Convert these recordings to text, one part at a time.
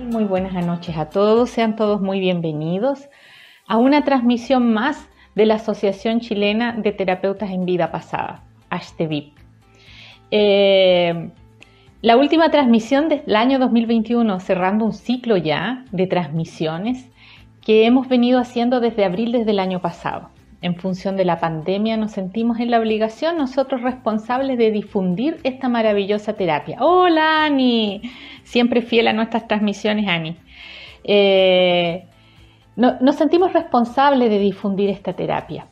Muy buenas noches a todos, sean todos muy bienvenidos a una transmisión más de la Asociación Chilena de Terapeutas en Vida Pasada, ASTEVIP. Eh, la última transmisión del año 2021, cerrando un ciclo ya de transmisiones que hemos venido haciendo desde abril desde el año pasado. En función de la pandemia nos sentimos en la obligación nosotros responsables de difundir esta maravillosa terapia. Hola Ani, siempre fiel a nuestras transmisiones Ani. Eh, nos sentimos responsables de difundir esta terapia.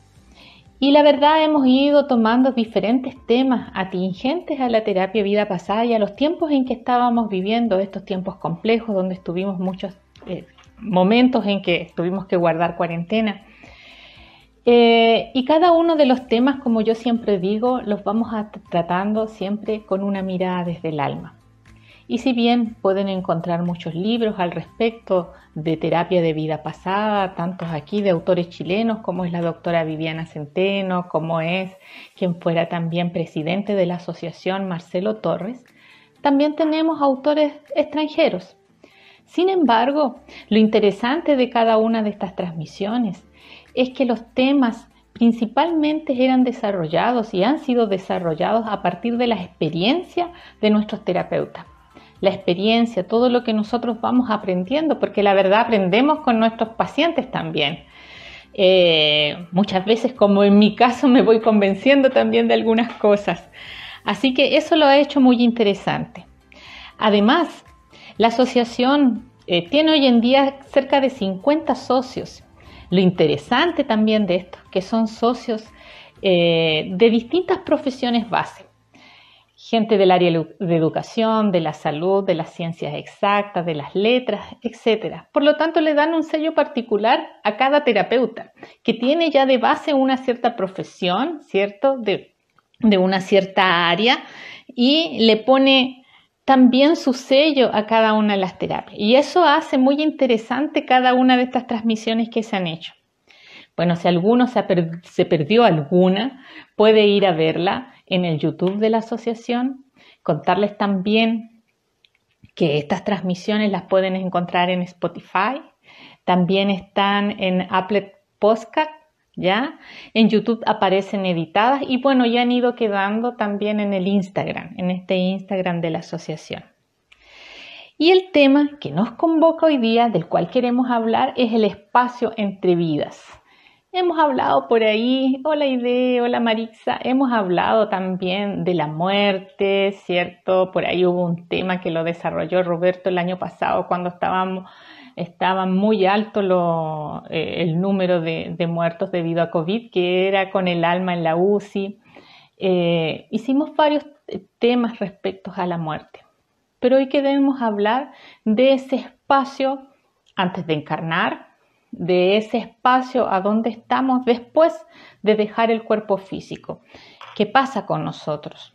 Y la verdad hemos ido tomando diferentes temas atingentes a la terapia vida pasada y a los tiempos en que estábamos viviendo, estos tiempos complejos donde estuvimos muchos eh, momentos en que tuvimos que guardar cuarentena. Eh, y cada uno de los temas, como yo siempre digo, los vamos a tratando siempre con una mirada desde el alma. Y si bien pueden encontrar muchos libros al respecto de terapia de vida pasada, tantos aquí de autores chilenos como es la doctora Viviana Centeno, como es quien fuera también presidente de la asociación Marcelo Torres, también tenemos autores extranjeros. Sin embargo, lo interesante de cada una de estas transmisiones es que los temas principalmente eran desarrollados y han sido desarrollados a partir de la experiencia de nuestros terapeutas la experiencia, todo lo que nosotros vamos aprendiendo, porque la verdad aprendemos con nuestros pacientes también. Eh, muchas veces, como en mi caso, me voy convenciendo también de algunas cosas. Así que eso lo ha hecho muy interesante. Además, la asociación eh, tiene hoy en día cerca de 50 socios. Lo interesante también de esto, que son socios eh, de distintas profesiones base gente del área de educación, de la salud, de las ciencias exactas, de las letras, etc. Por lo tanto, le dan un sello particular a cada terapeuta, que tiene ya de base una cierta profesión, ¿cierto? De una cierta área y le pone también su sello a cada una de las terapias. Y eso hace muy interesante cada una de estas transmisiones que se han hecho. Bueno, si alguno se, se perdió alguna, puede ir a verla en el YouTube de la asociación. Contarles también que estas transmisiones las pueden encontrar en Spotify, también están en Apple Podcast, ¿ya? En YouTube aparecen editadas y bueno, ya han ido quedando también en el Instagram, en este Instagram de la asociación. Y el tema que nos convoca hoy día, del cual queremos hablar, es el espacio entre vidas. Hemos hablado por ahí, hola Ide, hola Marixa, hemos hablado también de la muerte, ¿cierto? Por ahí hubo un tema que lo desarrolló Roberto el año pasado cuando estábamos, estaba muy alto eh, el número de, muertos debido a COVID, que era con el alma en la UCI. Eh, hicimos varios temas respecto a la muerte, pero hoy queremos hablar de ese espacio antes de encarnar, de ese espacio a donde estamos después de dejar el cuerpo físico. ¿Qué pasa con nosotros?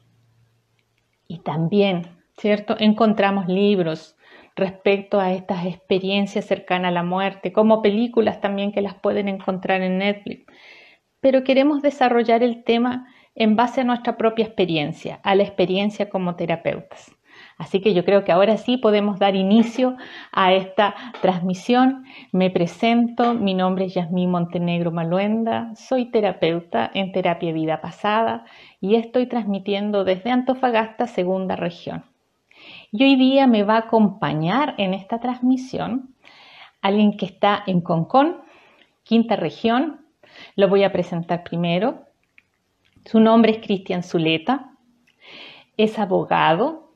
Y también, ¿cierto? Encontramos libros respecto a estas experiencias cercanas a la muerte, como películas también que las pueden encontrar en Netflix. Pero queremos desarrollar el tema en base a nuestra propia experiencia, a la experiencia como terapeutas. Así que yo creo que ahora sí podemos dar inicio a esta transmisión. Me presento, mi nombre es Yasmín Montenegro Maluenda, soy terapeuta en terapia vida pasada y estoy transmitiendo desde Antofagasta, segunda región. Y hoy día me va a acompañar en esta transmisión alguien que está en Concón, quinta región. Lo voy a presentar primero. Su nombre es Cristian Zuleta. Es abogado,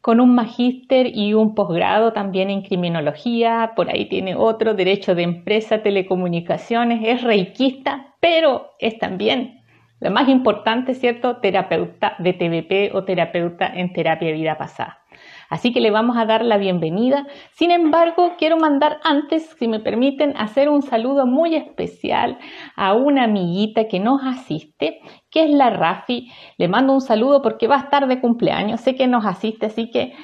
con un magíster y un posgrado también en criminología, por ahí tiene otro, derecho de empresa, telecomunicaciones, es reikista, pero es también, lo más importante, ¿cierto?, terapeuta de TVP o terapeuta en terapia de vida pasada. Así que le vamos a dar la bienvenida. Sin embargo, quiero mandar antes, si me permiten, hacer un saludo muy especial a una amiguita que nos asiste, que es la Rafi. Le mando un saludo porque va a estar de cumpleaños. Sé que nos asiste, así que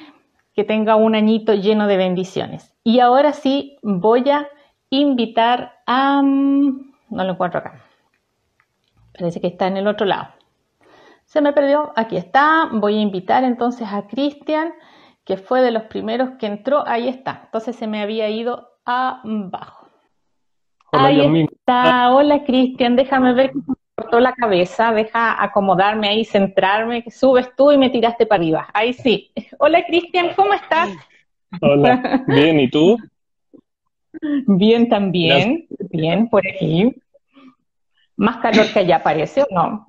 que tenga un añito lleno de bendiciones. Y ahora sí voy a invitar a... Mm, no lo encuentro acá. Parece que está en el otro lado. Se me perdió. Aquí está. Voy a invitar entonces a Cristian que fue de los primeros que entró, ahí está. Entonces se me había ido abajo. Hola, ahí está. Hola, Cristian. Déjame ver que me cortó la cabeza. Deja acomodarme ahí, centrarme. Que subes tú y me tiraste para arriba. Ahí sí. Hola, Cristian. ¿Cómo estás? Hola. Bien, ¿y tú? Bien, también. Bien, por aquí. Más calor que allá parece, ¿o no?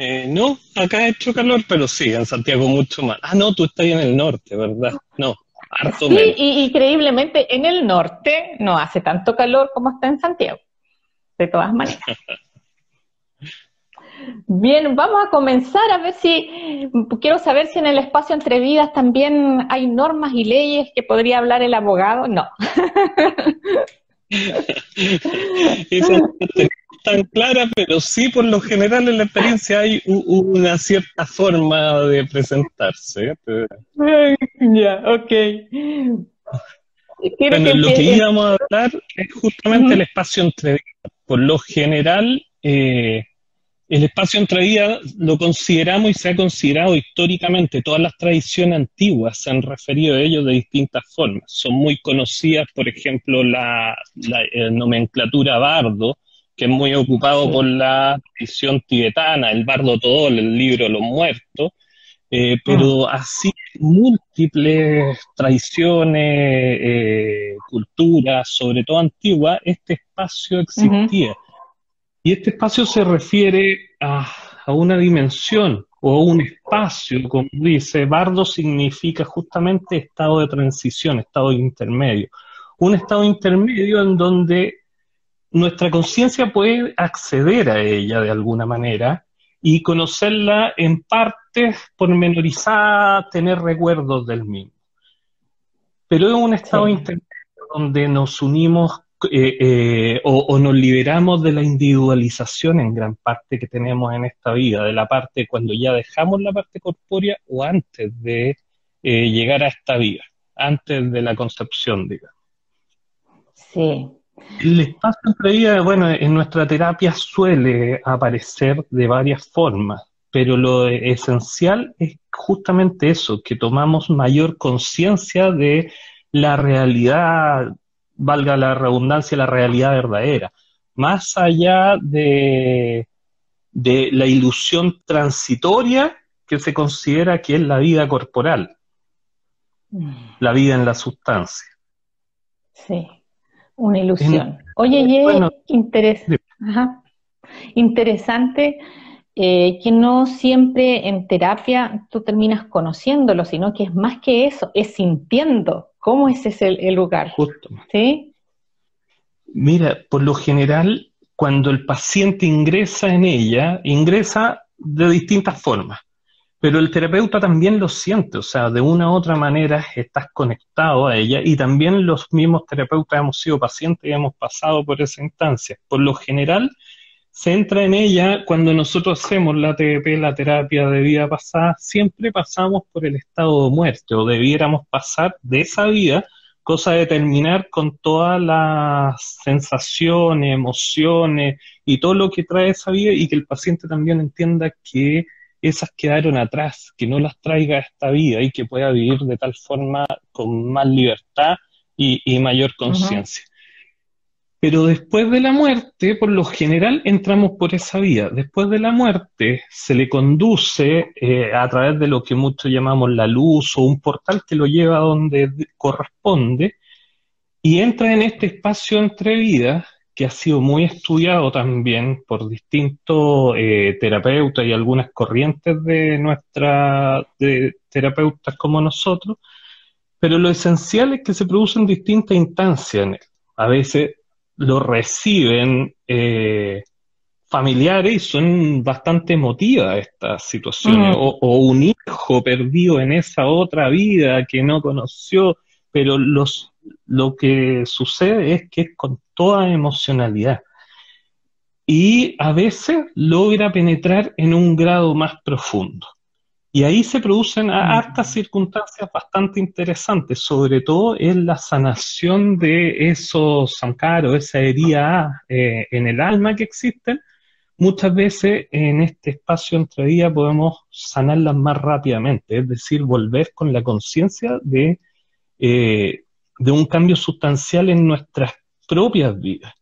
Eh, no, acá ha hecho calor, pero sí, en Santiago mucho más. Ah, no, tú estás en el norte, ¿verdad? No, harto sí, Y, increíblemente en el norte no hace tanto calor como está en Santiago, de todas maneras. Bien, vamos a comenzar a ver si, quiero saber si en el espacio entre vidas también hay normas y leyes que podría hablar el abogado. No. Eso no tan clara, pero sí por lo general en la experiencia hay una cierta forma de presentarse. Ya, ok. bueno, lo que íbamos a hablar es justamente el espacio entre. Por lo general, eh, el espacio entre lo consideramos y se ha considerado históricamente. Todas las tradiciones antiguas se han referido a ello de distintas formas. Son muy conocidas, por ejemplo, la, eh, nomenclatura bardo, que es muy ocupado por la tradición tibetana, el bardo todol, el libro de los muertos. Eh, pero ah. así múltiples tradiciones, eh, culturas, sobre todo antiguas, este espacio existía. Y este espacio se refiere a, una dimensión o a un espacio, como dice, bardo significa justamente estado de transición, estado intermedio. Un estado intermedio en donde nuestra conciencia puede acceder a ella de alguna manera y conocerla en partes pormenorizadas, tener recuerdos del mismo. Pero es un estado intermedio donde nos unimos eh, eh, o, nos liberamos de la individualización en gran parte que tenemos en esta vida, de la parte cuando ya dejamos la parte corpórea o antes de eh, llegar a esta vida, antes de la concepción, digamos. Sí. El espacio entre vida, bueno, en nuestra terapia suele aparecer de varias formas, pero lo esencial es justamente eso, que tomamos mayor conciencia de la realidad valga la redundancia, la realidad verdadera, más allá de, de la ilusión transitoria que se considera que es la vida corporal, mm. la vida en la sustancia. Sí, una ilusión. Oye, y interesante eh, que no siempre en terapia tú terminas conociéndolo, sino que es más que eso, es sintiendo ¿Cómo es ese el lugar? Justo. ¿Sí? Mira, por lo general, cuando el paciente ingresa en ella, ingresa de distintas formas, pero el terapeuta también lo siente, o sea, de una u otra manera estás conectado a ella y también los mismos terapeutas hemos sido pacientes y hemos pasado por esa instancia. Por lo general, se entra en ella cuando nosotros hacemos la TP, la terapia de vida pasada, siempre pasamos por el estado de muerte o debiéramos pasar de esa vida, cosa de terminar con todas las sensaciones, emociones y todo lo que trae esa vida y que el paciente también entienda que esas quedaron atrás, que no las traiga a esta vida y que pueda vivir de tal forma con más libertad y, mayor conciencia. Pero después de la muerte, por lo general, entramos por esa vía. Después de la muerte, se le conduce eh, a través de lo que muchos llamamos la luz o un portal que lo lleva a donde corresponde y entra en este espacio entre vidas que ha sido muy estudiado también por distintos eh, terapeutas y algunas corrientes de nuestra de terapeutas como nosotros, pero lo esencial es que se producen distintas instancias en él. A veces lo reciben eh, familiares y son bastante emotivas estas situaciones. Mm. O, un hijo perdido en esa otra vida que no conoció, pero los, lo que sucede es que es con toda emocionalidad. Y a veces logra penetrar en un grado más profundo. Y ahí se producen hartas circunstancias bastante interesantes, sobre todo en la sanación de esos sankaros, esa herida eh, en el alma que existen, muchas veces en este espacio entre días podemos sanarlas más rápidamente, es decir, volver con la conciencia de, eh, de un cambio sustancial en nuestras propias vidas.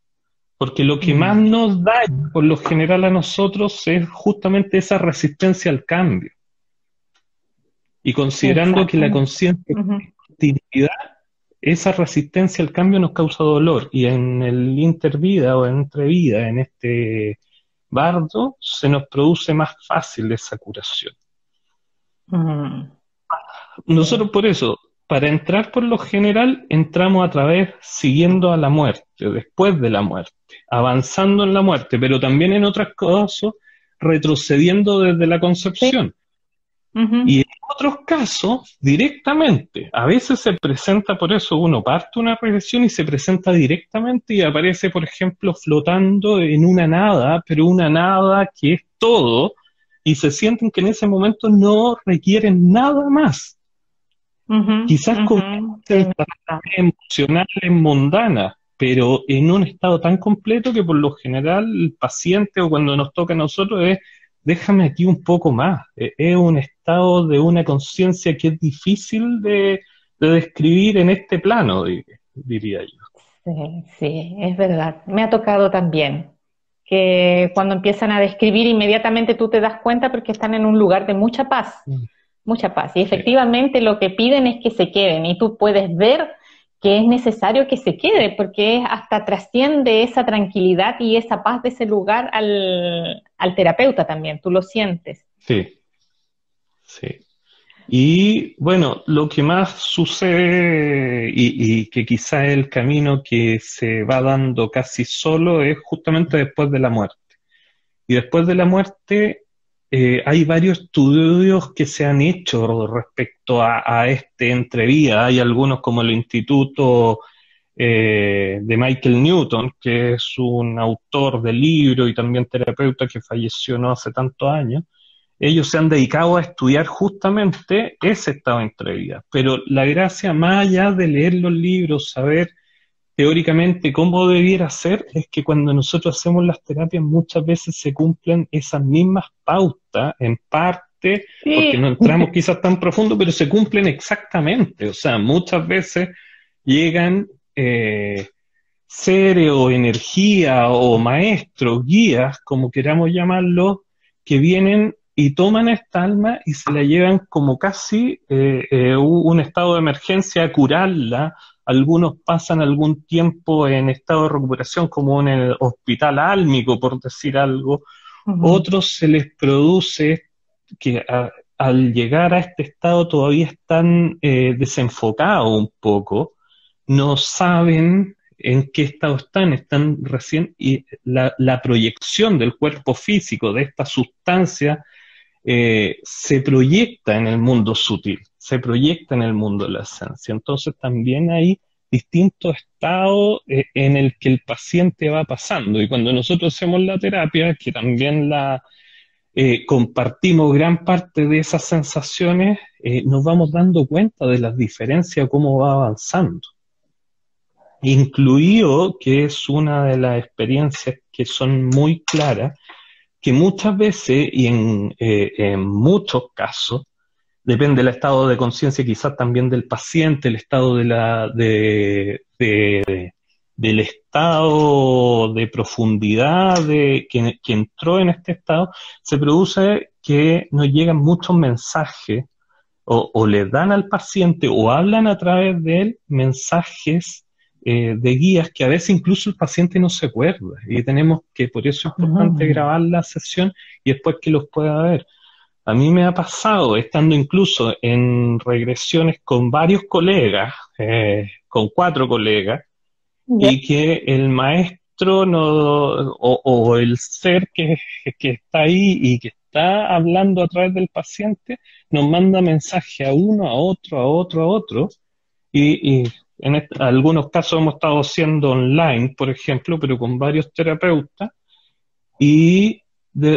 Porque lo que más mm. nos da, por lo general, a nosotros es justamente esa resistencia al cambio. Y considerando que la conciencia uh esa resistencia al cambio nos causa dolor. Y en el intervida o entre vida, en este bardo, se nos produce más fácil esa curación. Mm. Nosotros por eso, para entrar por lo general, entramos a través siguiendo a la muerte, después de la muerte, avanzando en la muerte, pero también en otras cosas retrocediendo desde la concepción. Y en otros casos, directamente. A veces se presenta, por eso uno parte una regresión y se presenta directamente y aparece, por ejemplo, flotando en una nada, pero una nada que es todo, y se sienten que en ese momento no requieren nada más. Quizás con emocionales mundanas, pero en un estado tan completo que por lo general el paciente o cuando nos toca a nosotros es déjame aquí un poco más. E, es un estado de una conciencia que es difícil de, describir en este plano, diría yo. Sí, sí, es verdad. Me ha tocado también que cuando empiezan a describir inmediatamente tú te das cuenta porque están en un lugar de mucha paz, mm. Mucha paz. Y efectivamente lo que piden es que se queden y tú puedes ver que es necesario que se quede, porque hasta trasciende esa tranquilidad y esa paz de ese lugar al, terapeuta también, tú lo sientes. Sí, sí. Y bueno, lo que más sucede y, y, que quizá es el camino que se va dando casi solo es justamente después de la muerte. Y después de la muerte eh, hay varios estudios que se han hecho respecto a, este entrevía. Hay algunos como el Instituto eh, de Michael Newton, que es un autor de libro y también terapeuta que falleció no hace tantos años. Ellos se han dedicado a estudiar justamente ese estado de entrevía. Pero la gracia, más allá de leer los libros, saber teóricamente cómo debiera ser es que cuando nosotros hacemos las terapias muchas veces se cumplen esas mismas pautas en parte, porque no entramos quizás tan profundo, pero se cumplen exactamente. O sea, muchas veces llegan eh, seres o energía o maestros, guías, como queramos llamarlo, que vienen y toman esta alma y se la llevan como casi eh, eh, un estado de emergencia a curarla algunos pasan algún tiempo en estado de recuperación, como en el hospital álmico, por decir algo. Otros se les produce que al llegar a este estado todavía están eh, desenfocados un poco, no saben en qué estado están, están recién, y la, proyección del cuerpo físico de esta sustancia eh, se proyecta en el mundo sutil se proyecta en el mundo de la esencia. Entonces también hay distintos estados eh, en el que el paciente va pasando. Y cuando nosotros hacemos la terapia, que también la eh, compartimos gran parte de esas sensaciones, nos vamos dando cuenta de las diferencias, cómo va avanzando. Incluido, que es una de las experiencias que son muy claras, que muchas veces y en, en muchos casos, depende del estado de conciencia quizás también del paciente, el estado de la, de, del estado de profundidad de que, entró en este estado, se produce que nos llegan muchos mensajes o, o, le dan al paciente o hablan a través de él mensajes eh, de guías que a veces incluso el paciente no se acuerda. Y tenemos que, por eso es importante grabar la sesión y después que los pueda ver. A mí me ha pasado, estando incluso en regresiones con varios colegas, eh, con cuatro colegas, y que el maestro no, o, el ser que, está ahí y que está hablando a través del paciente nos manda mensaje a uno, a otro, a otro, a otro, y, en algunos casos hemos estado haciendo online, por ejemplo, pero con varios terapeutas, y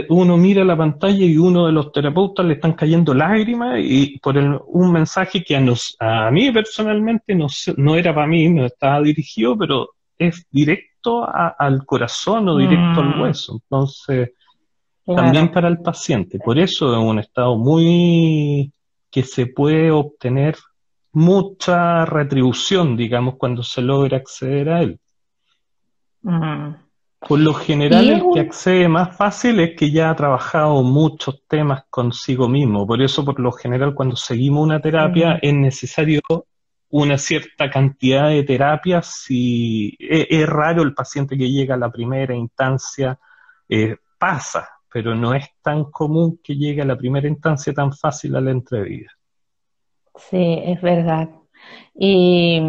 uno mira la pantalla y uno de los terapeutas le están cayendo lágrimas y por un mensaje que a, nos, a mí personalmente no, no era para mí, no estaba dirigido, pero es directo al corazón o directo al mm. hueso. Entonces, también para el paciente. Por eso es un estado muy que se puede obtener mucha retribución, digamos, cuando se logra acceder a él. Por lo general, el que accede más fácil es que ya ha trabajado muchos temas consigo mismo. Por eso, por lo general, cuando seguimos una terapia, es necesario una cierta cantidad de terapias. Si es, raro el paciente que llega a la primera instancia, eh, pasa, pero no es tan común que llegue a la primera instancia tan fácil a la entrevista. Sí, es verdad. Y,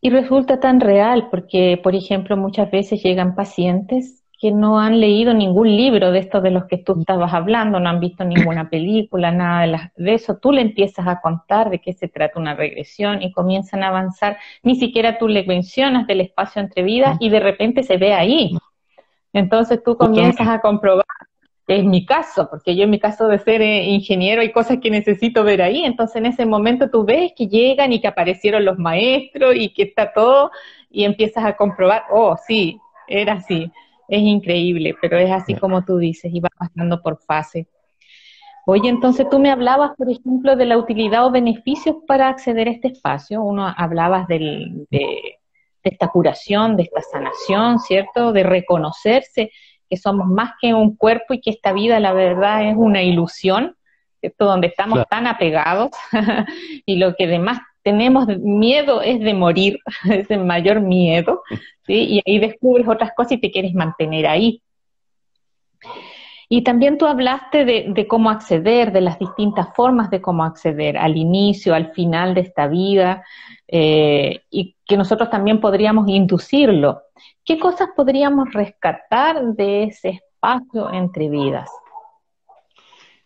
y resulta tan real porque, por ejemplo, muchas veces llegan pacientes que no han leído ningún libro de estos de los que tú estabas hablando, no han visto ninguna película, nada de, eso. Tú le empiezas a contar de qué se trata una regresión y comienzan a avanzar. Ni siquiera tú le mencionas del espacio entre vidas y de repente se ve ahí. Entonces tú comienzas a comprobar es mi caso, porque yo en mi caso de ser eh, ingeniero hay cosas que necesito ver ahí, entonces en ese momento tú ves que llegan y que aparecieron los maestros y que está todo y empiezas a comprobar, oh, sí, era así, es increíble, pero es así como tú dices y va pasando por fase. Oye, entonces tú me hablabas, por ejemplo, de la utilidad o beneficios para acceder a este espacio, uno hablabas del, de, de esta curación, de esta sanación, ¿cierto? De reconocerse que somos más que un cuerpo y que esta vida, la verdad, es una ilusión, ¿cierto? Donde estamos tan apegados y lo que además tenemos miedo es de morir, es el mayor miedo, ¿sí? Y ahí descubres otras cosas y te quieres mantener ahí. Y también tú hablaste de, cómo acceder, de las distintas formas de cómo acceder al inicio, al final de esta vida, eh, y que nosotros también podríamos inducirlo. ¿Qué cosas podríamos rescatar de ese espacio entre vidas?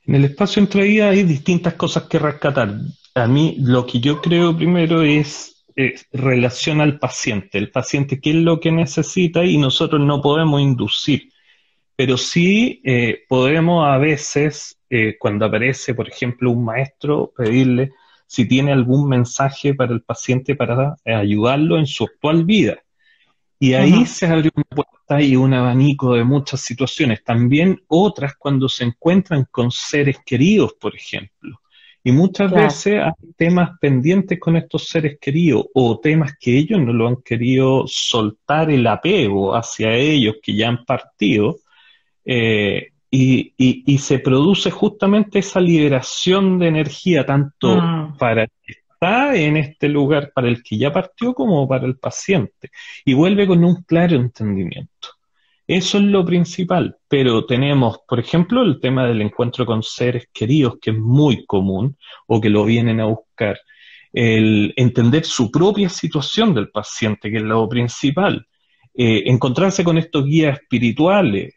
En el espacio entre vidas hay distintas cosas que rescatar. A mí lo que yo creo primero es, relación al paciente. El paciente qué es lo que necesita y nosotros no podemos inducir. Pero sí eh, podemos a veces, eh, cuando aparece, por ejemplo, un maestro, pedirle si tiene algún mensaje para el paciente para ayudarlo en su actual vida. Y ahí se abre una puerta y un abanico de muchas situaciones. También otras cuando se encuentran con seres queridos, por ejemplo. Y muchas veces hay temas pendientes con estos seres queridos o temas que ellos no lo han querido soltar el apego hacia ellos que ya han partido. Eh, y, y, se produce justamente esa liberación de energía, tanto mm. para está en este lugar para el que ya partió como para el paciente y vuelve con un claro entendimiento. Eso es lo principal, pero tenemos, por ejemplo, el tema del encuentro con seres queridos, que es muy común o que lo vienen a buscar, el entender su propia situación del paciente, que es lo principal, eh, encontrarse con estos guías espirituales,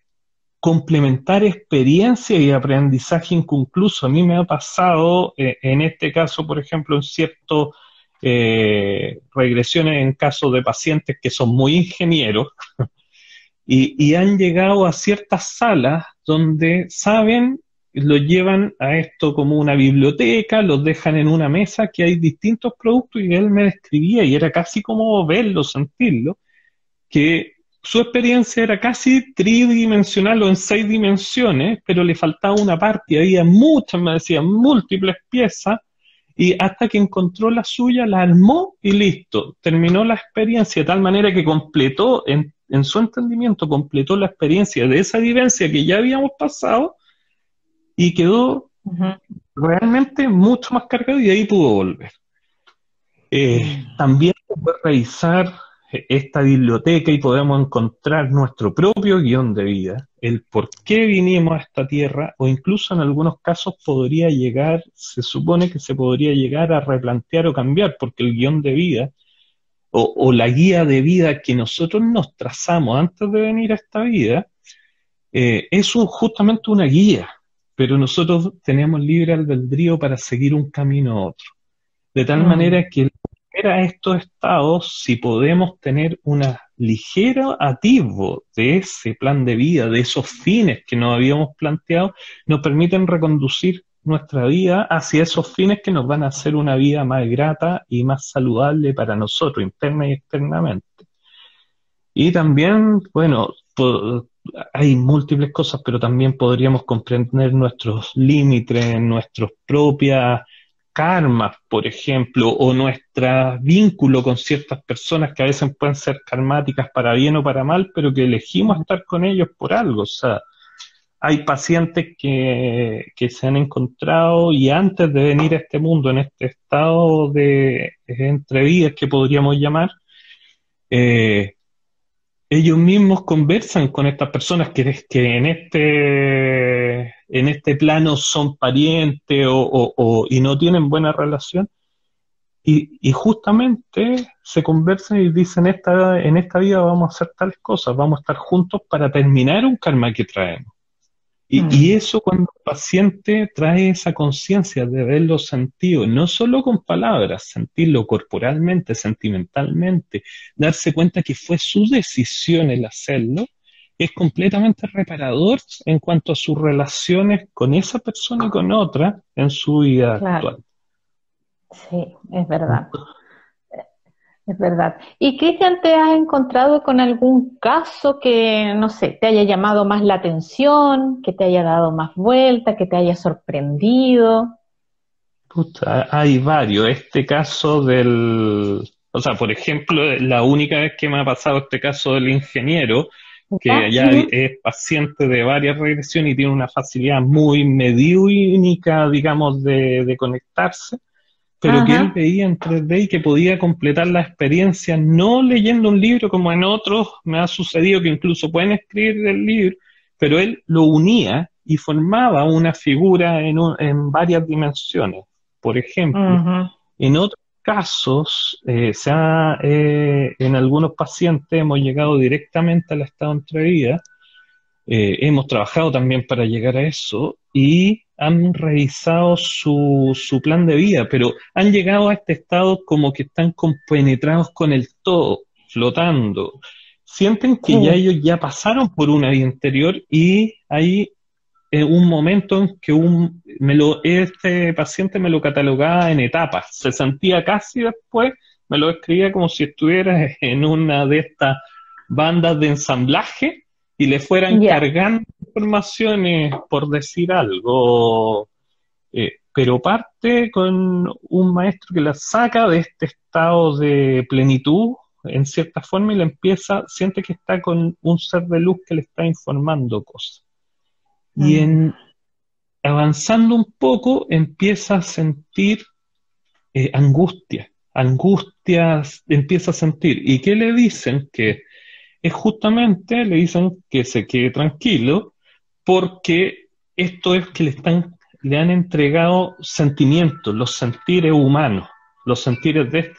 complementar experiencia y aprendizaje inconcluso. A mí me ha pasado, eh, en este caso, por ejemplo, en ciertas eh, regresiones en casos de pacientes que son muy ingenieros y, han llegado a ciertas salas donde saben, lo llevan a esto como una biblioteca, los dejan en una mesa que hay distintos productos y él me describía y era casi como verlo, sentirlo, que su experiencia era casi tridimensional o en seis dimensiones, pero le faltaba una parte, había muchas, me decían, múltiples piezas, y hasta que encontró la suya, la armó y listo, terminó la experiencia de tal manera que completó, en, su entendimiento, completó la experiencia de esa vivencia que ya habíamos pasado y quedó realmente mucho más cargado y ahí pudo volver. Eh, también puede revisar esta biblioteca y podemos encontrar nuestro propio guion de vida, el por qué vinimos a esta tierra, o incluso en algunos casos podría llegar, se supone que se podría llegar a replantear o cambiar, porque el guion de vida o, la guía de vida que nosotros nos trazamos antes de venir a esta vida, eh, es justamente una guía, pero nosotros tenemos libre albedrío para seguir un camino a otro. De tal mm. manera que a estos estados, si podemos tener una ligera atisbo de ese plan de vida, de esos fines que nos habíamos planteado, nos permiten reconducir nuestra vida hacia esos fines que nos van a hacer una vida más grata y más saludable para nosotros, interna y externamente. Y también, bueno, hay múltiples cosas, pero también podríamos comprender nuestros límites, nuestros propias karmas, por ejemplo, o nuestro vínculo con ciertas personas que a veces pueden ser karmáticas para bien o para mal, pero que elegimos estar con ellos por algo. O sea, hay pacientes que, que se han encontrado y antes de venir a este mundo, en este estado de entrevías que podríamos llamar, eh, ellos mismos conversan con estas personas que, que en este en este plano son parientes o, y no tienen buena relación y, y, justamente se conversan y dicen esta, en esta vida vamos a hacer tales cosas, vamos a estar juntos para terminar un karma que traemos. Y, mm. eso cuando el paciente trae esa conciencia de verlo sentido, no solo con palabras, sentirlo corporalmente, sentimentalmente, darse cuenta que fue su decisión el hacerlo, es completamente reparador en cuanto a sus relaciones con esa persona y con otra en su vida actual. Sí, es verdad. Es verdad. ¿Y Cristian, te has encontrado con algún caso que, no sé, te haya llamado más la atención, que te haya dado más vuelta, que te haya sorprendido? hay varios. Este caso del, o sea, por ejemplo, la única vez que me ha pasado este caso del ingeniero, que ya es paciente de varias regresiones y tiene una facilidad muy mediúnica, digamos, de, de conectarse pero que él veía en 3D y que podía completar la experiencia no leyendo un libro como en otros me ha sucedido que incluso pueden escribir el libro, pero él lo unía y formaba una figura en, en varias dimensiones. Por ejemplo, en otros casos, eh, se eh, en algunos pacientes hemos llegado directamente al estado entre vida, eh, hemos trabajado también para llegar a eso y han revisado su, su plan de vida, pero han llegado a este estado como que están compenetrados con el todo, flotando. Sienten que ya ellos ya pasaron por una vida interior y hay eh, un momento en que un, me lo, este paciente me lo catalogaba en etapas. Se sentía casi después, me lo escribía como si estuviera en una de estas bandas de ensamblaje y le fueran cargando informaciones por decir algo, eh, pero parte con un maestro que la saca de este estado de plenitud en cierta forma y le empieza, siente que está con un ser de luz que le está informando cosas. Y en avanzando un poco empieza a sentir eh, angustia, angustias empieza a sentir. ¿Y qué le dicen? Que es justamente, le dicen que se quede tranquilo, porque esto es que le están, le han entregado sentimientos, los sentires humanos, los sentires de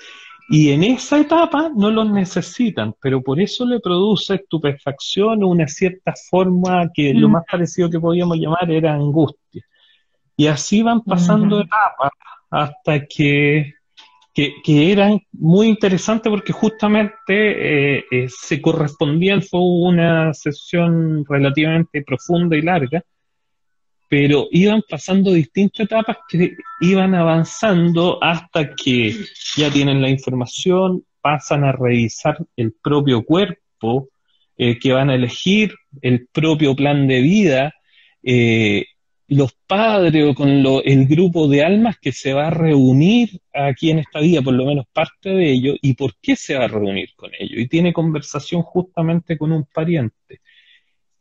y en esa etapa no los necesitan, pero por eso le produce estupefacción o una cierta forma que lo mm. más parecido que podíamos llamar era angustia. Y así van pasando etapas hasta que que, que era muy interesante porque justamente eh, eh, se correspondían, fue una sesión relativamente profunda y larga, pero iban pasando distintas etapas que iban avanzando hasta que ya tienen la información, pasan a revisar el propio cuerpo eh, que van a elegir, el propio plan de vida, eh, los padres o con el grupo de almas que se va a reunir aquí en esta vida, por lo menos parte de ellos, y por qué se va a reunir con ellos. Y tiene conversación justamente con un pariente.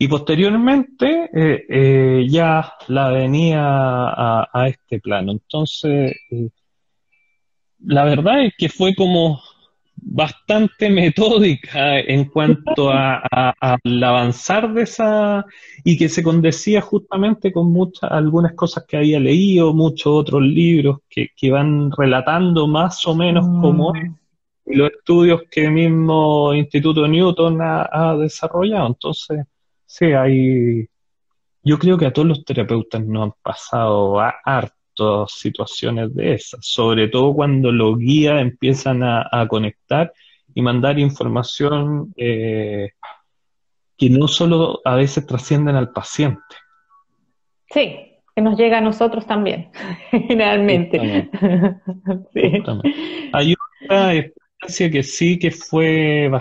Y posteriormente eh, eh, ya la venía a, este plano. Entonces, eh, la verdad es que fue como bastante metódica en cuanto a, al avanzar de esa y que se condecía justamente con muchas algunas cosas que había leído, muchos otros libros que, que van relatando más o menos cómo es y los estudios que el mismo Instituto Newton ha, desarrollado. Entonces, sí, hay yo creo que a todos los terapeutas nos han pasado a, harto situaciones de esas, sobre todo cuando los guías empiezan a, conectar y mandar información eh, que no solo a veces trascienden al paciente. Sí, que nos llega a nosotros también, generalmente. Hay otra experiencia que sí que fue,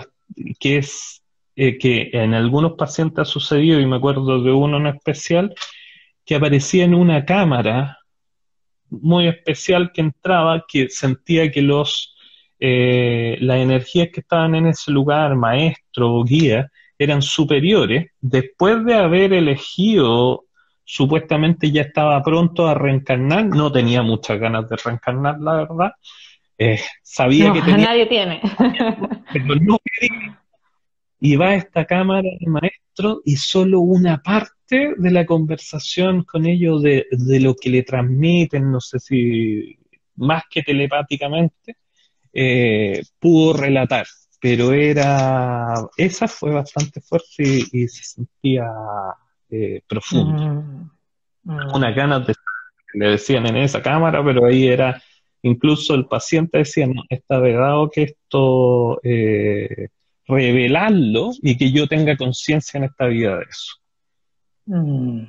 que es eh, que en algunos pacientes ha sucedido, y me acuerdo de uno en especial, que aparecía en una cámara muy especial que entraba, que sentía que los eh, las energías que estaban en ese lugar, maestro o guía, eran superiores, después de haber elegido, supuestamente ya estaba pronto a reencarnar, no tenía muchas ganas de reencarnar, la verdad, eh, sabía que tenía... Nadie tiene. pero no quería. Y va a esta cámara de maestro y solo una parte de la conversación con ellos, de, de lo que le transmiten, no sé si más que telepáticamente, eh, pudo relatar, pero era, esa fue bastante fuerte y, se sentía eh, profundo. Mm, mm. Una ganas de le decían en esa cámara, pero ahí era, incluso el paciente decía, no, está vedado que esto, eh, revelarlo y que yo tenga conciencia en esta vida de eso. Mm.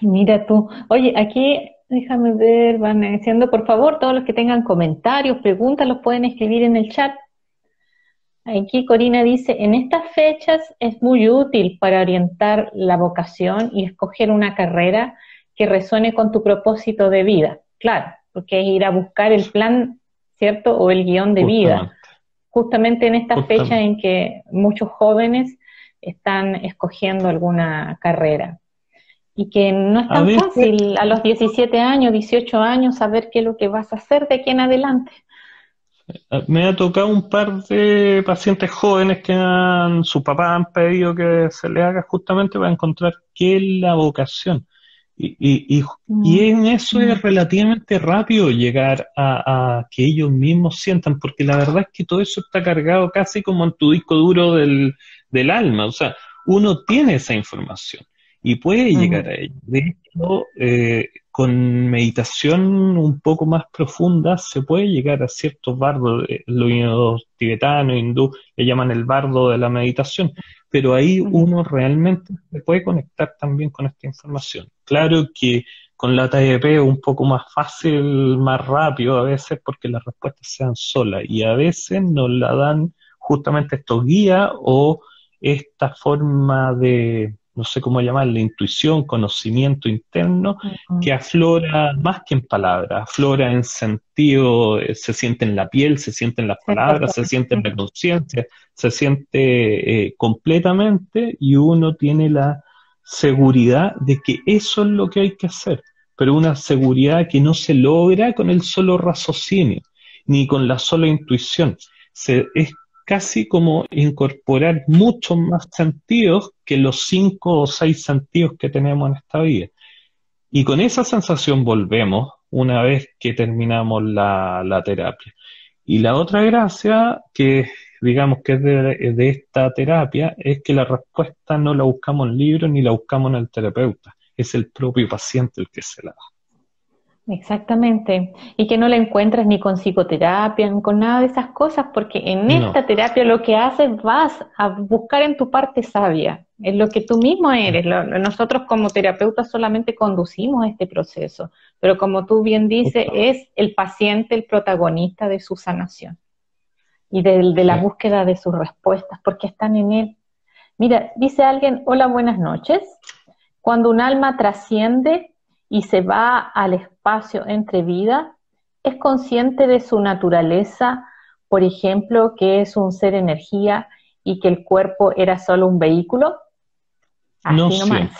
Mira tú, oye, aquí Déjame ver, van diciendo, por favor, todos los que tengan comentarios, preguntas, los pueden escribir en el chat. Aquí Corina dice, en estas fechas es muy útil para orientar la vocación y escoger una carrera que resuene con tu propósito de vida. Claro, porque es ir a buscar el plan, ¿cierto? O el guion de vida. Justamente en esta fecha en que muchos jóvenes están escogiendo alguna carrera y que no es tan fácil a los 17 años, 18 años saber qué es lo que vas a hacer de aquí en adelante. Eh, me ha tocado un par de pacientes jóvenes que han, su papá han pedido que se le haga justamente para encontrar qué es la vocación. Y, y, y, mm. en eso es relativamente rápido llegar a, a, que ellos mismos sientan, porque la verdad es que todo eso está cargado casi como en tu disco duro del, del alma. O sea, uno tiene esa información y puede llegar a ello. De hecho, eh, con meditación un poco más profunda se puede llegar a ciertos bardos, eh, los tibetanos, hindú, le llaman el bardo de la meditación, pero ahí uno realmente se puede conectar también con esta información. Claro que con la TEP es un poco más fácil, más rápido a veces porque las respuestas sean solas y a veces nos la dan justamente estos guías o esta forma de, no sé cómo llamarle, intuición, conocimiento interno, que aflora más que en palabras, aflora en sentido, eh, se siente en la piel, se siente en las palabras, se siente en la conciencia, se siente eh, completamente y uno tiene la seguridad de que eso es lo que hay que hacer, pero una seguridad que no se logra con el solo raciocinio, ni con la sola intuición. Se, es casi como incorporar muchos más sentidos que los cinco o seis sentidos que tenemos en esta vida. Y con esa sensación volvemos una vez que terminamos la, terapia. Y la otra gracia que digamos que es de, de, esta terapia es que la respuesta no la buscamos en libros ni la buscamos en el terapeuta, es el propio paciente el que se la da. Exactamente. Y que no la encuentras ni con psicoterapia, ni con nada de esas cosas, porque en esta terapia lo que haces vas a buscar en tu parte sabia, en lo que tú mismo eres. nosotros como terapeutas solamente conducimos este proceso, pero como tú bien dices, es el paciente el protagonista de su sanación y de, de la búsqueda de sus respuestas, porque están en él. Mira, dice alguien, hola, buenas noches. Cuando un alma trasciende, y se va al espacio entre vida, es consciente de su naturaleza, por ejemplo, que es un ser energía y que el cuerpo era solo un vehículo? Así no nomás.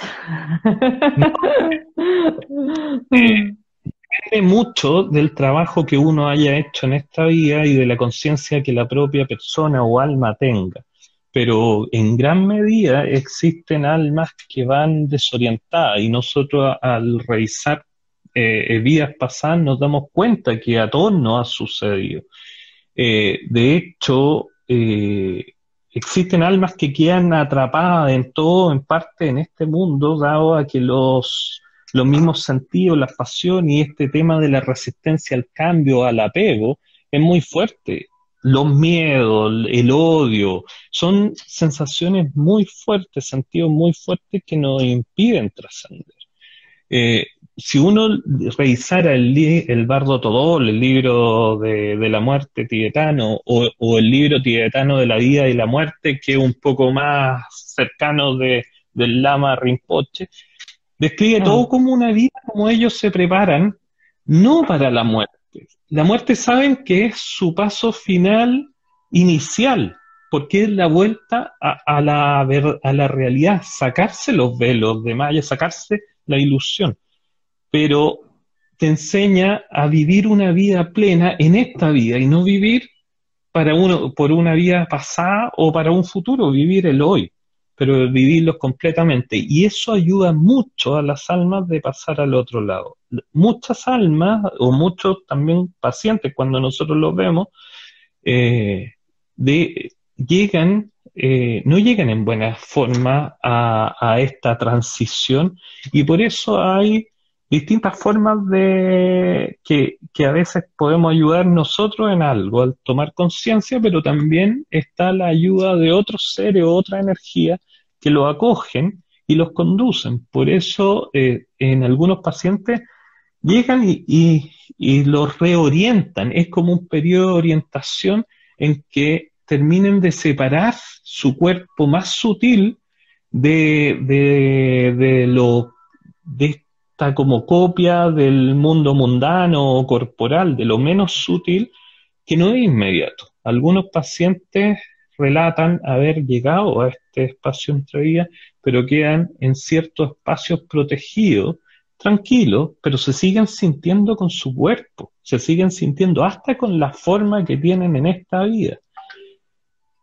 Depende mucho del trabajo que uno haya hecho en esta vida y de la conciencia que la propia persona o alma tenga pero en gran medida existen almas que van desorientadas y nosotros al revisar eh, vidas pasadas nos damos cuenta que a todos nos ha sucedido. Eh, de hecho, eh, existen almas que quedan atrapadas en todo, en parte en este mundo, dado a que los, los mismos sentidos, la pasión y este tema de la resistencia al cambio, al apego, es muy fuerte los miedos, el odio, son sensaciones muy fuertes, sentidos muy fuertes que nos impiden trascender. eh, si uno revisara el, el Bardo Todol, el libro de, la muerte tibetano, o, el libro tibetano de la vida y la muerte, que es un poco más cercano de, del Lama Rinpoche, describe todo ah. como una vida, como ellos se preparan, no para la muerte. La muerte saben que es su paso final inicial, porque es la vuelta a, la, a la realidad, sacarse los velos de Maya, sacarse la ilusión. Pero te enseña a vivir una vida plena en esta vida y no vivir para uno, por una vida pasada o para un futuro, vivir el hoy, pero vivirlos completamente. Y eso ayuda mucho a las almas de pasar al otro lado. Muchas almas, o muchos también pacientes, cuando nosotros los vemos, eh, de, llegan, eh, no llegan en buena forma a, a esta transición y por eso hay distintas formas de que, a veces podemos ayudar nosotros en algo al tomar conciencia, pero también está la ayuda de otros seres o otra energía que lo acogen y los conducen. Por eso eh, en algunos pacientes llegan y, los reorientan. Es como un periodo de orientación en que terminen de separar su cuerpo más sutil de, de, de lo de está como copia del mundo mundano o corporal, de lo menos sutil, que no es inmediato. Algunos pacientes relatan haber llegado a este espacio entre vida, pero quedan en ciertos espacios protegidos, tranquilos, pero se siguen sintiendo con su cuerpo, se siguen sintiendo hasta con la forma que tienen en esta vida.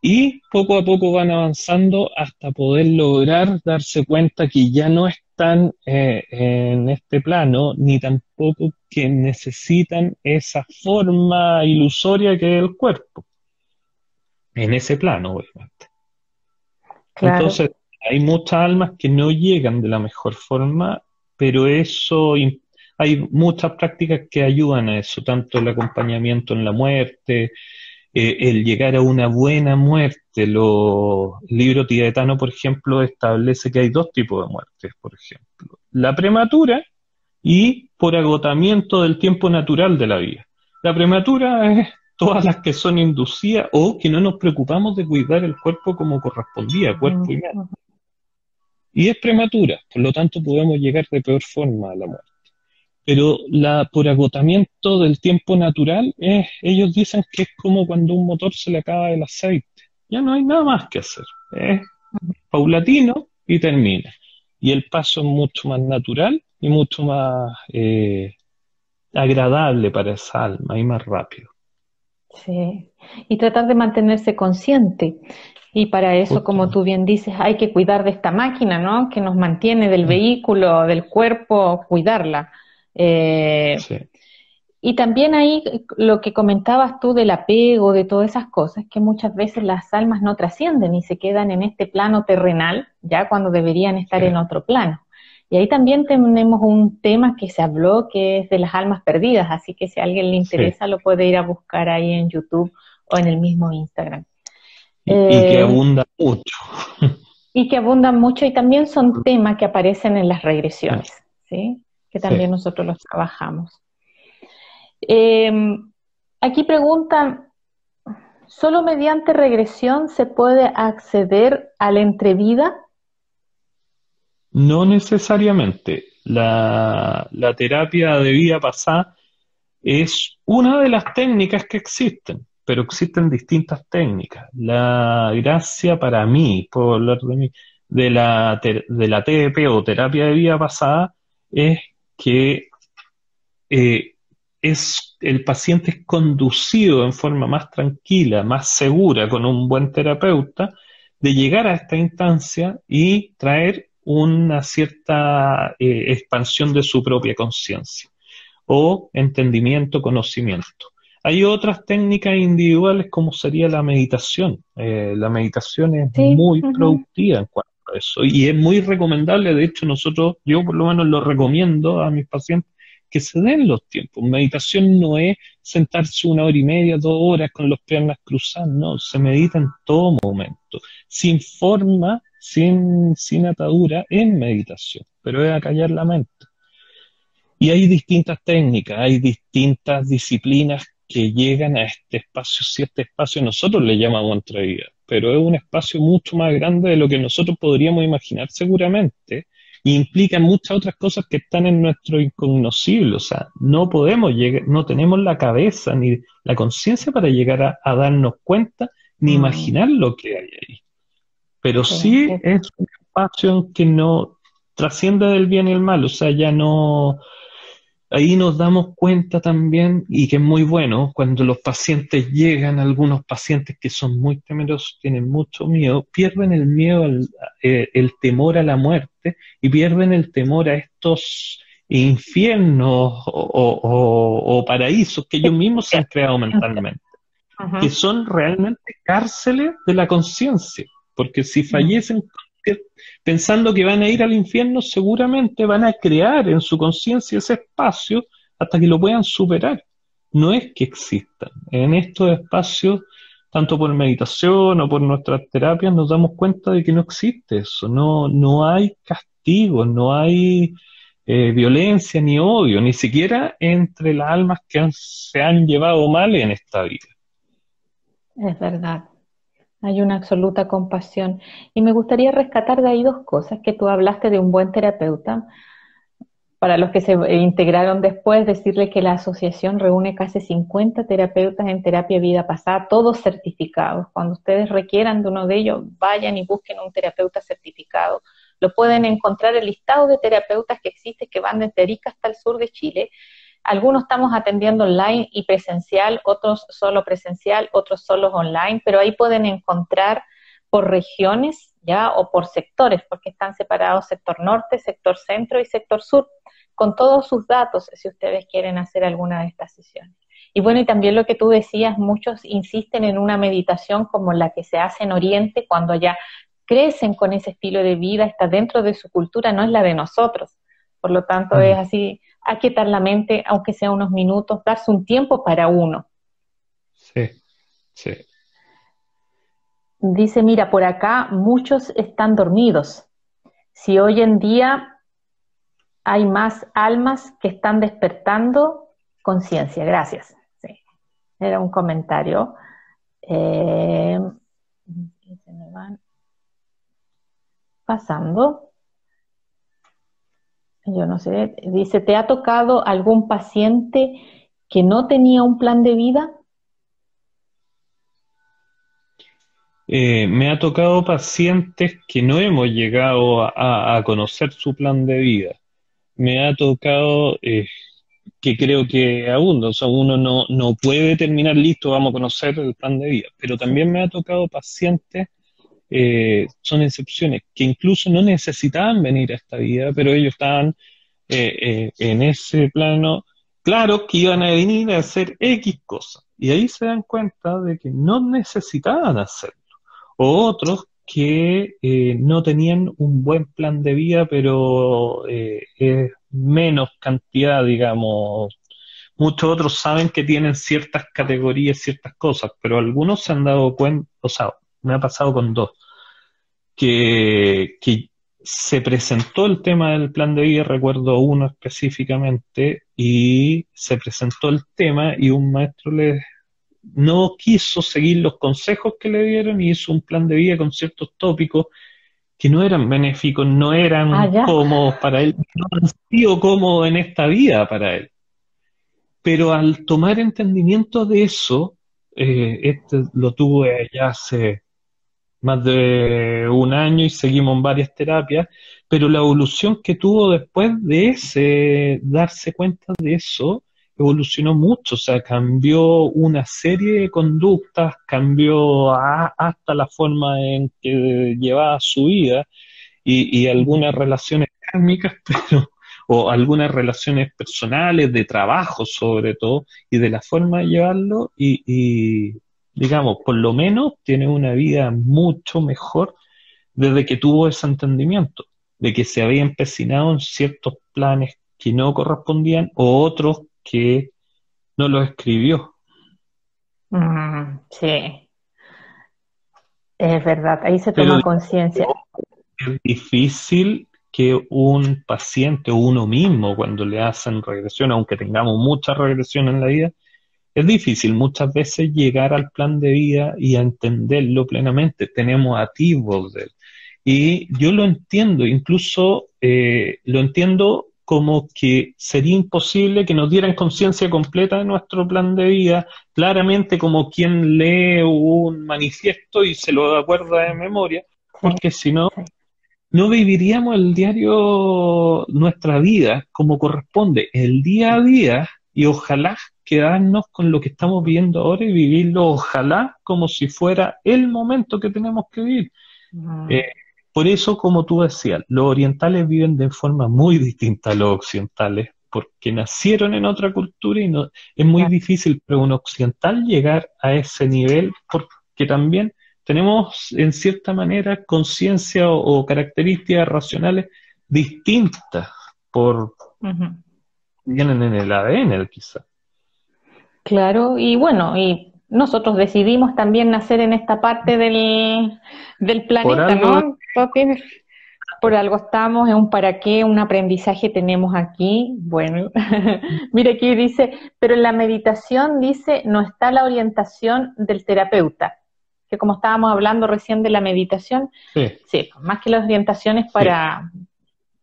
Y poco a poco van avanzando hasta poder lograr darse cuenta que ya no es están eh, en este plano, ni tampoco que necesitan esa forma ilusoria que es el cuerpo. En ese plano, obviamente. Entonces, hay muchas almas que no llegan de la mejor forma, pero eso hay muchas prácticas que ayudan a eso, tanto el acompañamiento en la muerte, eh, el llegar a una buena muerte. Lo, el libro tibetano, por ejemplo, establece que hay dos tipos de muertes, por ejemplo. La prematura y por agotamiento del tiempo natural de la vida. La prematura es todas las que son inducidas o que no nos preocupamos de cuidar el cuerpo como correspondía, cuerpo y mente. Y es prematura, por lo tanto podemos llegar de peor forma a la muerte pero la, por agotamiento del tiempo natural, ellos dicen que es como cuando un motor se le acaba el aceite. Ya no hay nada más que hacer. Es paulatino y termina. Y el paso es mucho más natural y mucho más eh, agradable para esa alma y más rápido. Sí, y tratar de mantenerse consciente. Y para eso, como tú bien dices, hay que cuidar de esta máquina, ¿no? Que nos mantiene del mm. vehículo, del cuerpo, cuidarla. Eh, y también ahí lo que comentabas tú del apego, de todas esas cosas, que muchas veces las almas no trascienden y se quedan en este plano terrenal, ya cuando deberían estar en otro plano. Y ahí también tenemos un tema que se habló, que es de las almas perdidas, así que si a alguien le interesa lo puede ir a buscar ahí en YouTube o en el mismo Instagram. Y, que eh, abunda mucho. Y que abundan mucho y también son temas que aparecen en las regresiones, ¿sí? Que también nosotros los trabajamos. Em, aquí preguntan, ¿solo mediante regresión se puede acceder a la entrevida? No necesariamente. La, la terapia de vida pasada es una de las técnicas que existen, pero existen distintas técnicas. La gracia para mí, por hablar de mí, de la, de la TDP o terapia de vida pasada es que eh, es, el paciente es conducido en forma más tranquila, más segura, con un buen terapeuta, de llegar a esta instancia y traer una cierta eh, expansión de su propia conciencia o entendimiento, conocimiento. Hay otras técnicas individuales como sería la meditación. Eh, la meditación es muy productiva en cuanto eso. Y es muy recomendable, de hecho nosotros, yo por lo menos lo recomiendo a mis pacientes, que se den los tiempos. Meditación no es sentarse una hora y media, dos horas con las piernas cruzadas, no, se medita en todo momento, sin forma, sin, sin atadura, en meditación, pero es acallar la mente. Y hay distintas técnicas, hay distintas disciplinas que llegan a este espacio, si este espacio nosotros le llamamos entrevista, pero es un espacio mucho más grande de lo que nosotros podríamos imaginar seguramente, y implica muchas otras cosas que están en nuestro incognoscible, o sea, no podemos llegar, no tenemos la cabeza ni la conciencia para llegar a, darnos cuenta ni mm. imaginar lo que hay ahí. Pero sí, es un espacio en que no trasciende del bien y el mal, o sea, ya no, ahí nos damos cuenta también, y que es muy bueno, cuando los pacientes llegan, algunos pacientes que son muy temerosos, tienen mucho miedo, pierden el miedo, al, eh, el temor a la muerte y pierden el temor a estos infiernos o, paraísos que ellos mismos se han creado mentalmente, que son realmente cárceles de la conciencia, porque si fallecen pensando que van a ir al infierno, seguramente van a crear en su conciencia ese espacio hasta que lo puedan superar. No es que existan. En estos espacios, tanto por meditación o por nuestras terapias, nos damos cuenta de que no existe eso. No, no hay castigo, no hay eh, violencia ni odio, ni siquiera entre las almas que se han llevado mal en esta vida. Es verdad. Hay una absoluta compasión. Y me gustaría rescatar de ahí dos cosas, que tú hablaste de un buen terapeuta. Para los que se integraron después, decirle que la asociación reúne casi 50 terapeutas en terapia vida pasada, todos certificados. Cuando ustedes requieran de uno de ellos, vayan y busquen un terapeuta certificado. Lo pueden encontrar el listado de terapeutas que existe, que van desde Arica hasta el sur de Chile, algunos estamos atendiendo online y presencial, otros solo presencial, otros solo online, pero ahí pueden encontrar por regiones, ya, o por sectores, porque están separados sector norte, sector centro y sector sur, con todos sus datos, si ustedes quieren hacer alguna de estas sesiones. Y bueno, y también lo que tú decías, muchos insisten en una meditación como la que se hace en Oriente, cuando ya crecen con ese estilo de vida, está dentro de su cultura, no es la de nosotros. Por lo tanto, es así aquietar la mente, aunque sea unos minutos, darse un tiempo para uno. Sí, sí. Dice, mira, por acá muchos están dormidos. Si hoy en día hay más almas que están despertando conciencia. Gracias. Sí. Era un comentario. Eh, se me van pasando yo no sé, dice, ¿te ha tocado algún paciente que no tenía un plan de vida? Eh, me ha tocado pacientes que no hemos llegado a, conocer su plan de vida. Me ha tocado eh, que creo que aún, o sea, uno no, no puede terminar listo, vamos a conocer el plan de vida, pero también me ha tocado pacientes eh, son excepciones, que incluso no necesitaban venir a esta vida, pero ellos estaban eh, eh, en ese plano, claro que iban a venir a hacer X cosas, y ahí se dan cuenta de que no necesitaban hacerlo, o otros que no tenían un buen plan de vida, pero es menos cantidad, digamos, muchos otros saben que tienen ciertas categorías, ciertas cosas, pero algunos se han dado cuenta, o sea, me ha pasado con dos, que, se presentó el tema del plan de vida, recuerdo uno específicamente, y se presentó el tema y un maestro le no quiso seguir los consejos que le dieron y hizo un plan de vida con ciertos tópicos que no eran benéficos, no eran ah, cómodos para él, no han sido cómodos en esta vida para él. Pero al tomar entendimiento de eso, eh, este lo tuve ya hace más de un año y seguimos en varias terapias, pero la evolución que tuvo después de ese, darse cuenta de eso, evolucionó mucho, o sea, cambió una serie de conductas, cambió hasta la forma en que llevaba su vida y, algunas relaciones kármicas, pero, o algunas relaciones personales, de trabajo sobre todo, y de la forma de llevarlo, y digamos, por lo menos tiene una vida mucho mejor desde que tuvo ese entendimiento, de que se había empecinado en ciertos planes que no correspondían o otros que no los escribió. Mm, sí, es verdad, ahí se toma conciencia. Es difícil que un paciente o uno mismo cuando le hacen regresión, aunque tengamos mucha regresión en la vida, es difícil muchas veces llegar al plan de vida y a entenderlo plenamente. Tenemos atisbos de él. Y yo lo entiendo, incluso eh, lo entiendo como que sería imposible que nos dieran conciencia completa de nuestro plan de vida, claramente como quien lee un manifiesto y se lo acuerda de memoria, porque si no, no viviríamos el diario, nuestra vida como corresponde, el día a día, y ojalá quedarnos con lo que estamos viviendo ahora y vivirlo, ojalá, como si fuera el momento que tenemos que vivir. Eh, por eso, como tú decías, los orientales viven de forma muy distinta a los occidentales, porque nacieron en otra cultura y no, es muy difícil para un occidental llegar a ese nivel, porque también tenemos en cierta manera conciencia o, características racionales distintas por vienen en el ADN quizá. Claro, y bueno, y nosotros decidimos también nacer en esta parte del, del planeta, ¿no? por algo estamos, es un para qué, un aprendizaje tenemos aquí. Bueno, mira aquí dice, pero en la meditación dice, no está la orientación del terapeuta que como estábamos hablando recién de la meditación, sí, más que las orientaciones para,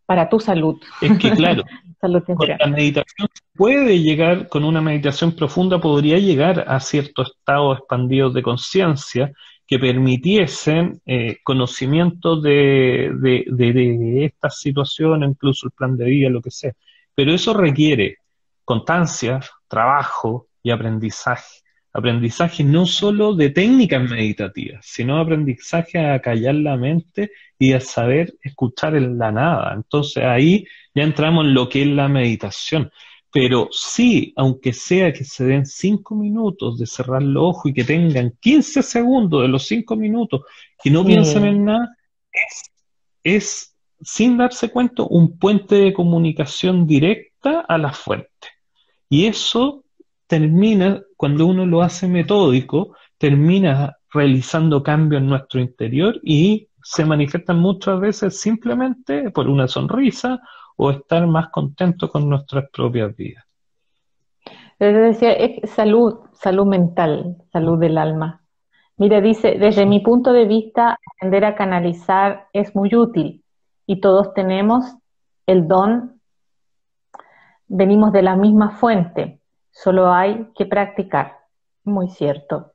para tu salud. Es que claro, con la meditación puede llegar, con una meditación profunda podría llegar a ciertos estados expandidos de conciencia que permitiesen eh, conocimiento de, de, de, de estas situaciones, incluso el plan de vida, lo que sea. Pero eso requiere constancia, trabajo y aprendizaje aprendizaje no solo de técnicas meditativas, sino aprendizaje a callar la mente y a saber escuchar en la nada. Entonces ahí ya entramos en lo que es la meditación. Pero sí, aunque sea que se den cinco minutos de cerrar los ojos y que tengan 15 segundos de los cinco minutos, que no piensen en nada, es, es, sin darse cuenta, un puente de comunicación directa a la fuente. Y eso termina, cuando uno lo hace metódico, termina realizando cambios en nuestro interior y se manifiestan muchas veces simplemente por una sonrisa o estar más contento con nuestras propias vidas. Es decir, salud, salud mental, salud del alma. Mira, dice, desde mi punto de vista, aprender a canalizar es muy útil y todos tenemos el don, venimos de la misma fuente, solo hay que practicar. Muy cierto.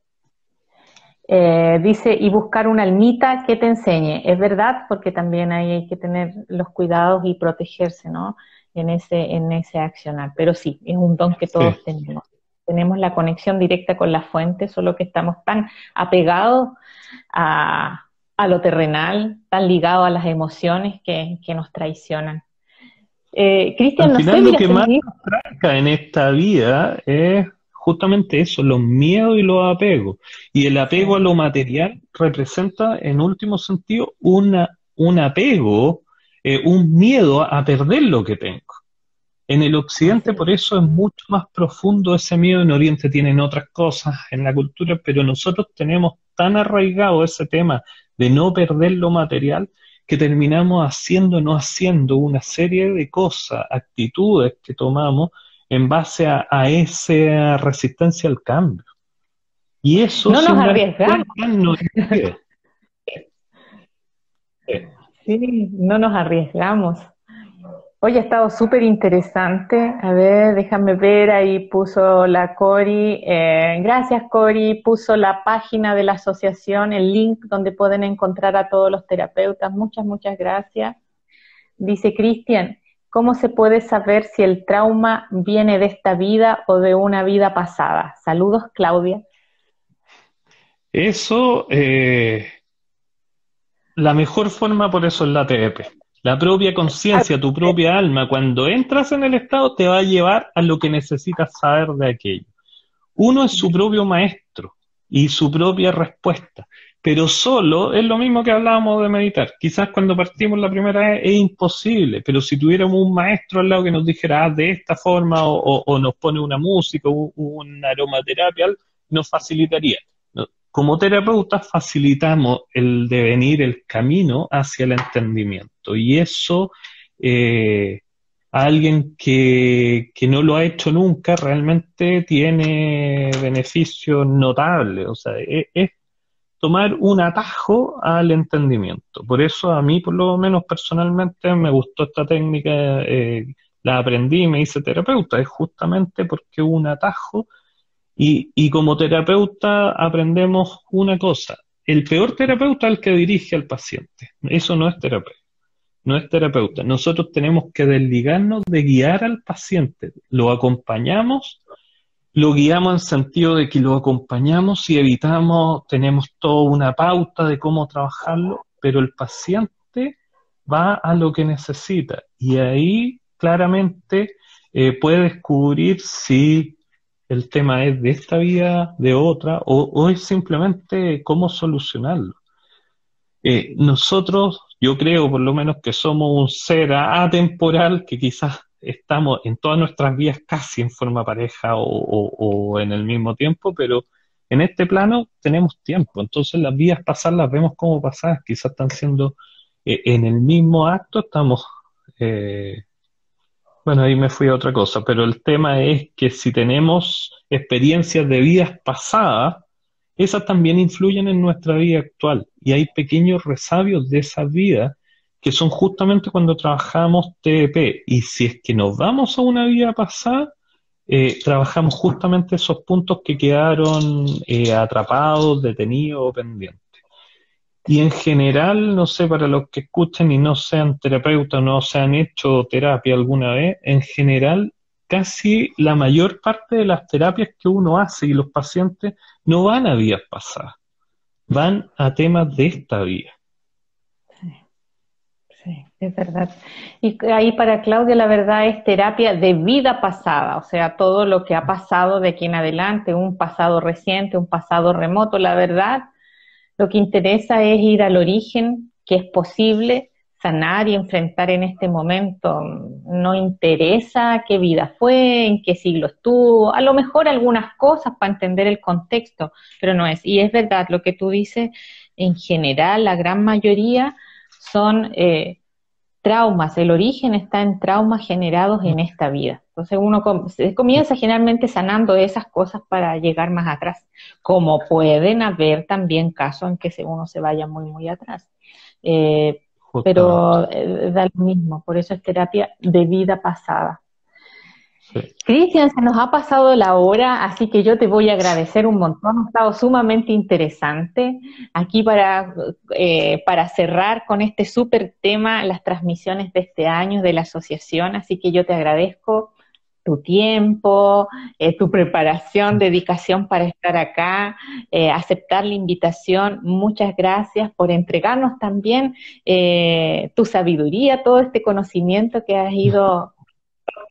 Eh, dice, y buscar una almita que te enseñe. Es verdad, porque también ahí hay que tener los cuidados y protegerse, ¿no? En ese, en ese accionar. Pero sí, es un don que todos tenemos. Tenemos la conexión directa con la fuente, solo que estamos tan apegados a, a lo terrenal, tan ligados a las emociones que, que nos traicionan. Eh, Cristian, Al final, lo que más nos tranca en esta vida es justamente eso, los miedos y los apegos. Y el apego a lo material representa, en último sentido, una, un apego, eh, un miedo a perder lo que tengo. En el occidente, por eso es mucho más profundo ese miedo. En Oriente tienen otras cosas en la cultura, pero nosotros tenemos tan arraigado ese tema de no perder lo material que terminamos haciendo, no haciendo una serie de cosas, actitudes que tomamos en base a, esa resistencia al cambio. Y eso no nos arriesgamos. sí, no nos arriesgamos. Hoy ha estado súper interesante. A ver, déjame ver, ahí puso la Cori. Eh, gracias, Cori. Puso la página de la asociación, el link donde pueden encontrar a todos los terapeutas. Muchas, muchas gracias. Dice Cristian, ¿cómo se puede saber si el trauma viene de esta vida o de una vida pasada? Saludos, Claudia. Eso, eh, la mejor forma por eso es la TEP. La propia conciencia, tu propia alma, cuando entras en el estado, te va a llevar a lo que necesitas saber de aquello. Uno es su propio maestro y su propia respuesta, pero solo es lo mismo que hablábamos de meditar. Quizás cuando partimos la primera vez es imposible, pero si tuviéramos un maestro al lado que nos dijera de esta forma o, nos pone una música o una aromaterapia, nos facilitaría. Como terapeutas facilitamos el devenir, el camino hacia el entendimiento. Y eso, eh, alguien que, que, no lo ha hecho nunca realmente tiene beneficios notables. O sea, e, es, tomar un atajo al entendimiento. Por eso a mí, por lo menos personalmente, me gustó esta técnica, eh, la aprendí y me hice terapeuta. Es justamente porque un atajo y, como terapeuta aprendemos una cosa, el peor terapeuta es el que dirige al paciente. Eso no es terapeuta. No es terapeuta. Nosotros tenemos que desligarnos de guiar al paciente. Lo acompañamos, lo guiamos en sentido de que lo acompañamos y evitamos, tenemos toda una pauta de cómo trabajarlo, pero el paciente va a lo que necesita. Y ahí claramente eh, puede descubrir si el tema es de esta vía, de otra, o, es simplemente cómo solucionarlo. Eh, nosotros, yo creo por lo menos que somos un ser atemporal que quizás estamos en todas nuestras vías casi en forma pareja o, en el mismo tiempo, pero en este plano tenemos tiempo, entonces las vías pasadas las vemos como pasadas, quizás están siendo eh, en el mismo acto, estamos eh, bueno, ahí me fui a otra cosa, pero el tema es que si tenemos experiencias de vidas pasadas, esas también influyen en nuestra vida actual y hay pequeños resabios de esas vidas que son justamente cuando trabajamos TEP. Y si es que nos vamos a una vida pasada, eh, trabajamos justamente esos puntos que quedaron eh, atrapados, detenidos o pendientes. Y en general, no sé, para los que escuchen y no sean terapeutas, no se han hecho terapia alguna vez, en general, casi la mayor parte de las terapias que uno hace y los pacientes no van a vías pasadas, van a temas de esta vía. Sí, sí, es verdad. Y ahí para Claudia la verdad es terapia de vida pasada, o sea, todo lo que ha pasado de aquí en adelante, un pasado reciente, un pasado remoto, la verdad lo que interesa es ir al origen, que es posible sanar y enfrentar en este momento. No interesa qué vida fue, en qué siglo estuvo, a lo mejor algunas cosas para entender el contexto, pero no es. Y es verdad lo que tú dices, en general, la gran mayoría son eh, traumas, el origen está en traumas generados en esta vida. Entonces uno comienza generalmente sanando esas cosas para llegar más atrás, como pueden haber también casos en que uno se vaya muy, muy atrás. Eh, pero eh, da lo mismo, por eso es terapia de vida pasada. Cristian, se nos ha pasado la hora, así que yo te voy a agradecer un montón. Ha estado sumamente interesante aquí para, eh, para cerrar con este súper tema, las transmisiones de este año de la asociación. Así que yo te agradezco tu tiempo, eh, tu preparación, dedicación para estar acá, eh, aceptar la invitación. Muchas gracias por entregarnos también tu sabiduría, todo este conocimiento que has ido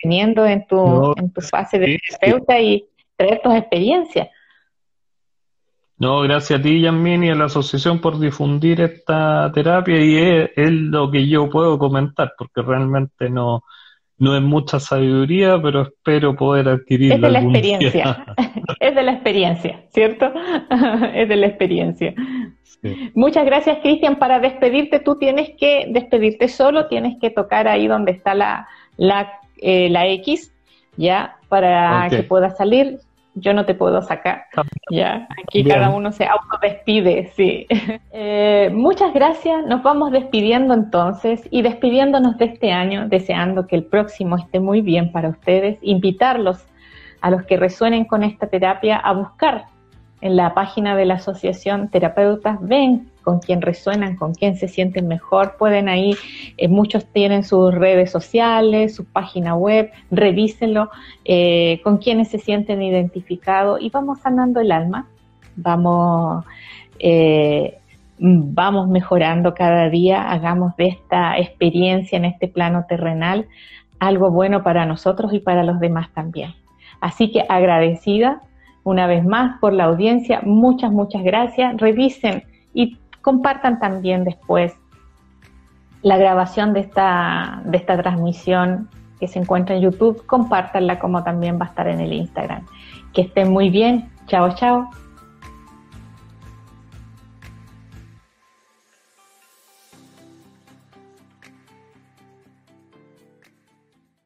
teniendo en tu, en tu fase de terapeuta y traer tus experiencias. No, gracias a ti, Yasmin, y a la asociación por difundir esta terapia y es, lo que yo puedo comentar, porque realmente no, no es mucha sabiduría, pero espero poder adquirirla. Es de la experiencia, es de la experiencia, ¿cierto? es de la experiencia. Muchas gracias, Cristian. Para despedirte, tú tienes que despedirte solo, tienes que tocar ahí donde está la, la eh, la X, ya, para que pueda salir. Yo no te puedo sacar, ya. Aquí cada uno se autodespide, sí. Eh, muchas gracias. Nos vamos despidiendo entonces y despidiéndonos de este año, deseando que el próximo esté muy bien para ustedes. Invitarlos a los que resuenen con esta terapia a buscar en la página de la asociación terapeutas, ven con quién resuenan, con quién se sienten mejor, pueden ahí, eh, muchos tienen sus redes sociales, su página web, revísenlo, eh, con quienes se sienten identificados y vamos sanando el alma, vamos, eh, vamos mejorando cada día, hagamos de esta experiencia en este plano terrenal algo bueno para nosotros y para los demás también. Así que agradecida una vez más por la audiencia. Muchas, muchas gracias. Revisen y compartan también después la grabación de esta, de esta transmisión que se encuentra en YouTube. Compártanla como también va a estar en el Instagram. Que estén muy bien. Chao, chao.